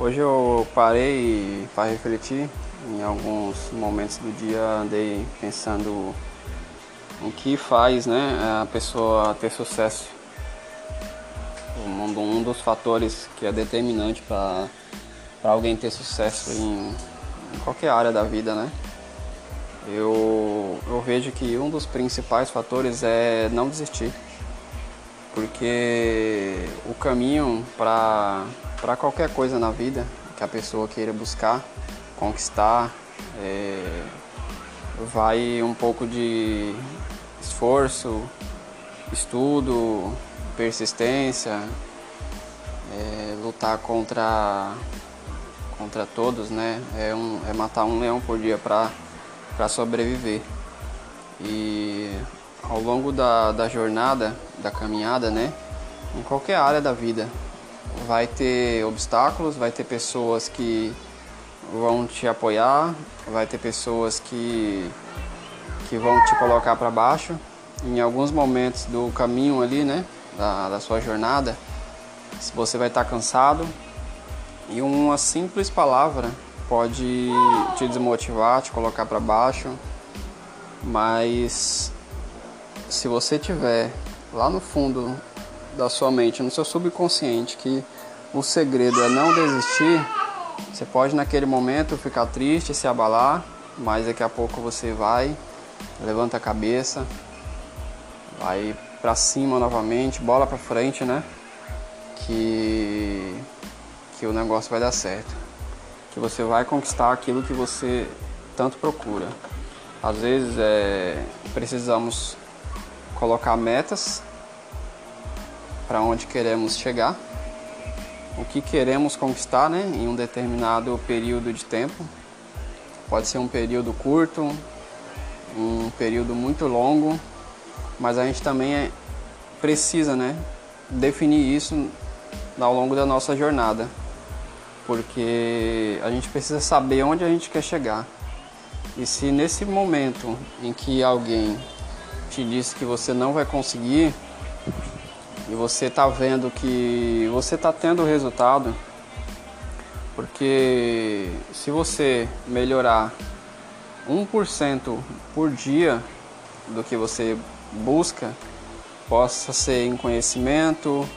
Hoje eu parei para refletir. Em alguns momentos do dia andei pensando o que faz né, a pessoa ter sucesso. Um, dos fatores que é determinante para alguém ter sucesso em, em qualquer área da vida, né? Eu, eu vejo que um dos principais fatores é não desistir. Porque o caminho para qualquer coisa na vida que a pessoa queira buscar, conquistar, é, vai um pouco de esforço, estudo, persistência, é, lutar contra, contra todos, né? É, um, é matar um leão por dia para sobreviver. E ao longo da, da jornada, da caminhada, né? Em qualquer área da vida, vai ter obstáculos, vai ter pessoas que vão te apoiar, vai ter pessoas que, que vão te colocar para baixo. Em alguns momentos do caminho ali, né? Da, da sua jornada, você vai estar cansado e uma simples palavra pode te desmotivar, te colocar para baixo, mas se você tiver lá no fundo da sua mente, no seu subconsciente, que o segredo é não desistir, você pode naquele momento ficar triste, se abalar, mas daqui a pouco você vai, levanta a cabeça, vai para cima novamente, bola para frente, né? Que que o negócio vai dar certo. Que você vai conquistar aquilo que você tanto procura. Às vezes é, precisamos colocar metas para onde queremos chegar, o que queremos conquistar né, em um determinado período de tempo. Pode ser um período curto, um período muito longo, mas a gente também é, precisa né, definir isso ao longo da nossa jornada, porque a gente precisa saber onde a gente quer chegar. E se nesse momento em que alguém te disse que você não vai conseguir e você está vendo que você está tendo resultado, porque se você melhorar 1% por dia do que você busca, possa ser em conhecimento,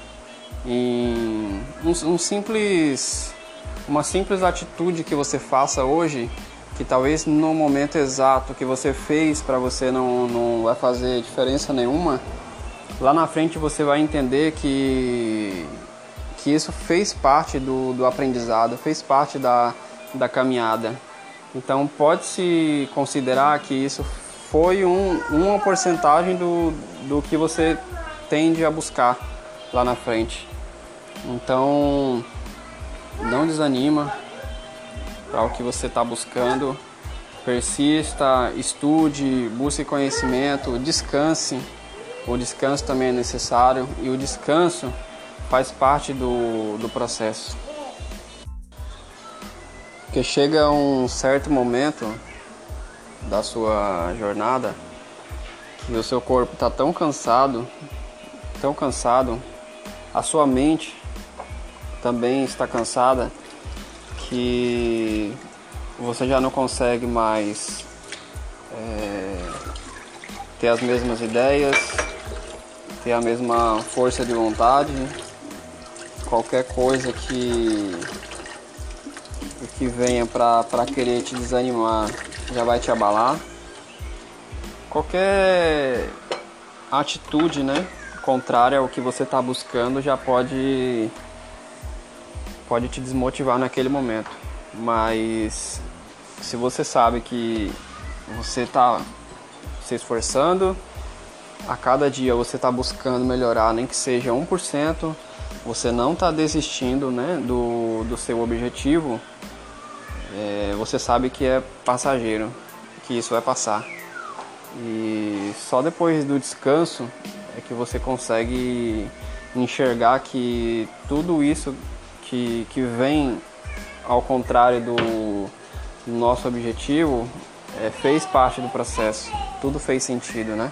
em um, um simples, uma simples atitude que você faça hoje que talvez no momento exato que você fez para você não, não vai fazer diferença nenhuma, lá na frente você vai entender que, que isso fez parte do, do aprendizado, fez parte da, da caminhada. Então pode-se considerar que isso foi um, uma porcentagem do, do que você tende a buscar lá na frente. Então não desanima, para o que você está buscando. Persista, estude, busque conhecimento, descanse. O descanso também é necessário e o descanso faz parte do, do processo. Porque chega um certo momento da sua jornada que o seu corpo está tão cansado, tão cansado, a sua mente também está cansada que você já não consegue mais é, ter as mesmas ideias, ter a mesma força de vontade, qualquer coisa que que venha para querer te desanimar já vai te abalar. Qualquer atitude, né, contrária ao que você está buscando já pode pode te desmotivar naquele momento. Mas se você sabe que você está se esforçando, a cada dia você está buscando melhorar, nem que seja 1%, você não está desistindo né, do, do seu objetivo, é, você sabe que é passageiro, que isso vai passar. E só depois do descanso é que você consegue enxergar que tudo isso que, que vem ao contrário do nosso objetivo é, fez parte do processo, tudo fez sentido, né?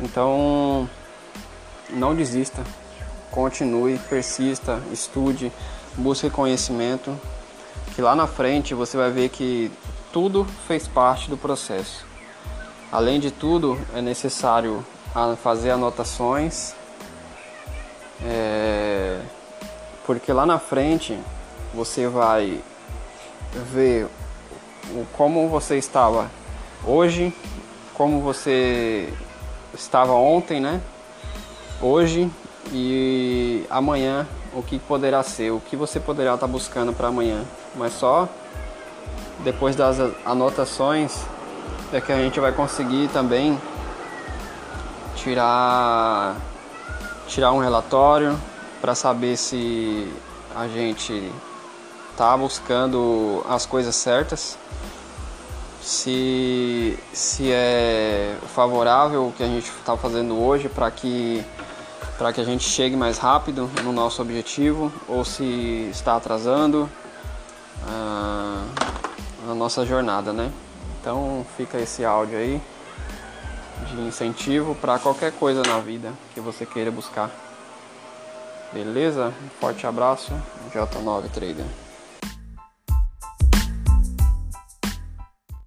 Então, não desista, continue, persista, estude, busque conhecimento, que lá na frente você vai ver que tudo fez parte do processo. Além de tudo, é necessário fazer anotações, é, porque lá na frente você vai ver como você estava hoje, como você estava ontem, né? Hoje e amanhã o que poderá ser, o que você poderá estar buscando para amanhã. Mas só depois das anotações é que a gente vai conseguir também tirar tirar um relatório para saber se a gente está buscando as coisas certas, se, se é favorável o que a gente está fazendo hoje para que, que a gente chegue mais rápido no nosso objetivo ou se está atrasando a, a nossa jornada, né? Então fica esse áudio aí de incentivo para qualquer coisa na vida que você queira buscar. Beleza? Um forte abraço, J9 Trader.